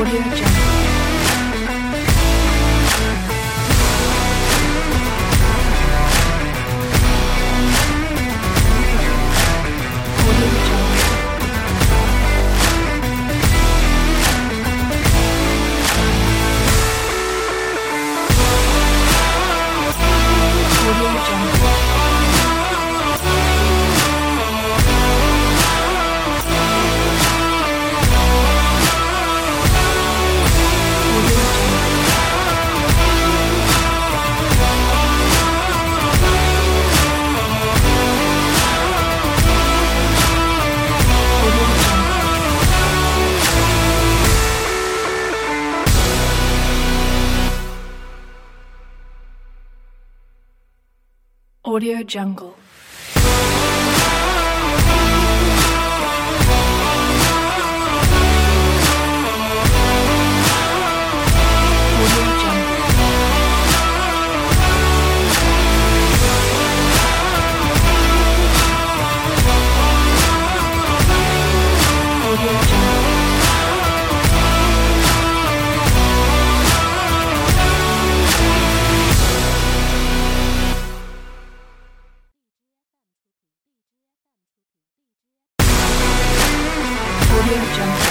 Audio Jungle. Audio Jungle. Audio Jungle.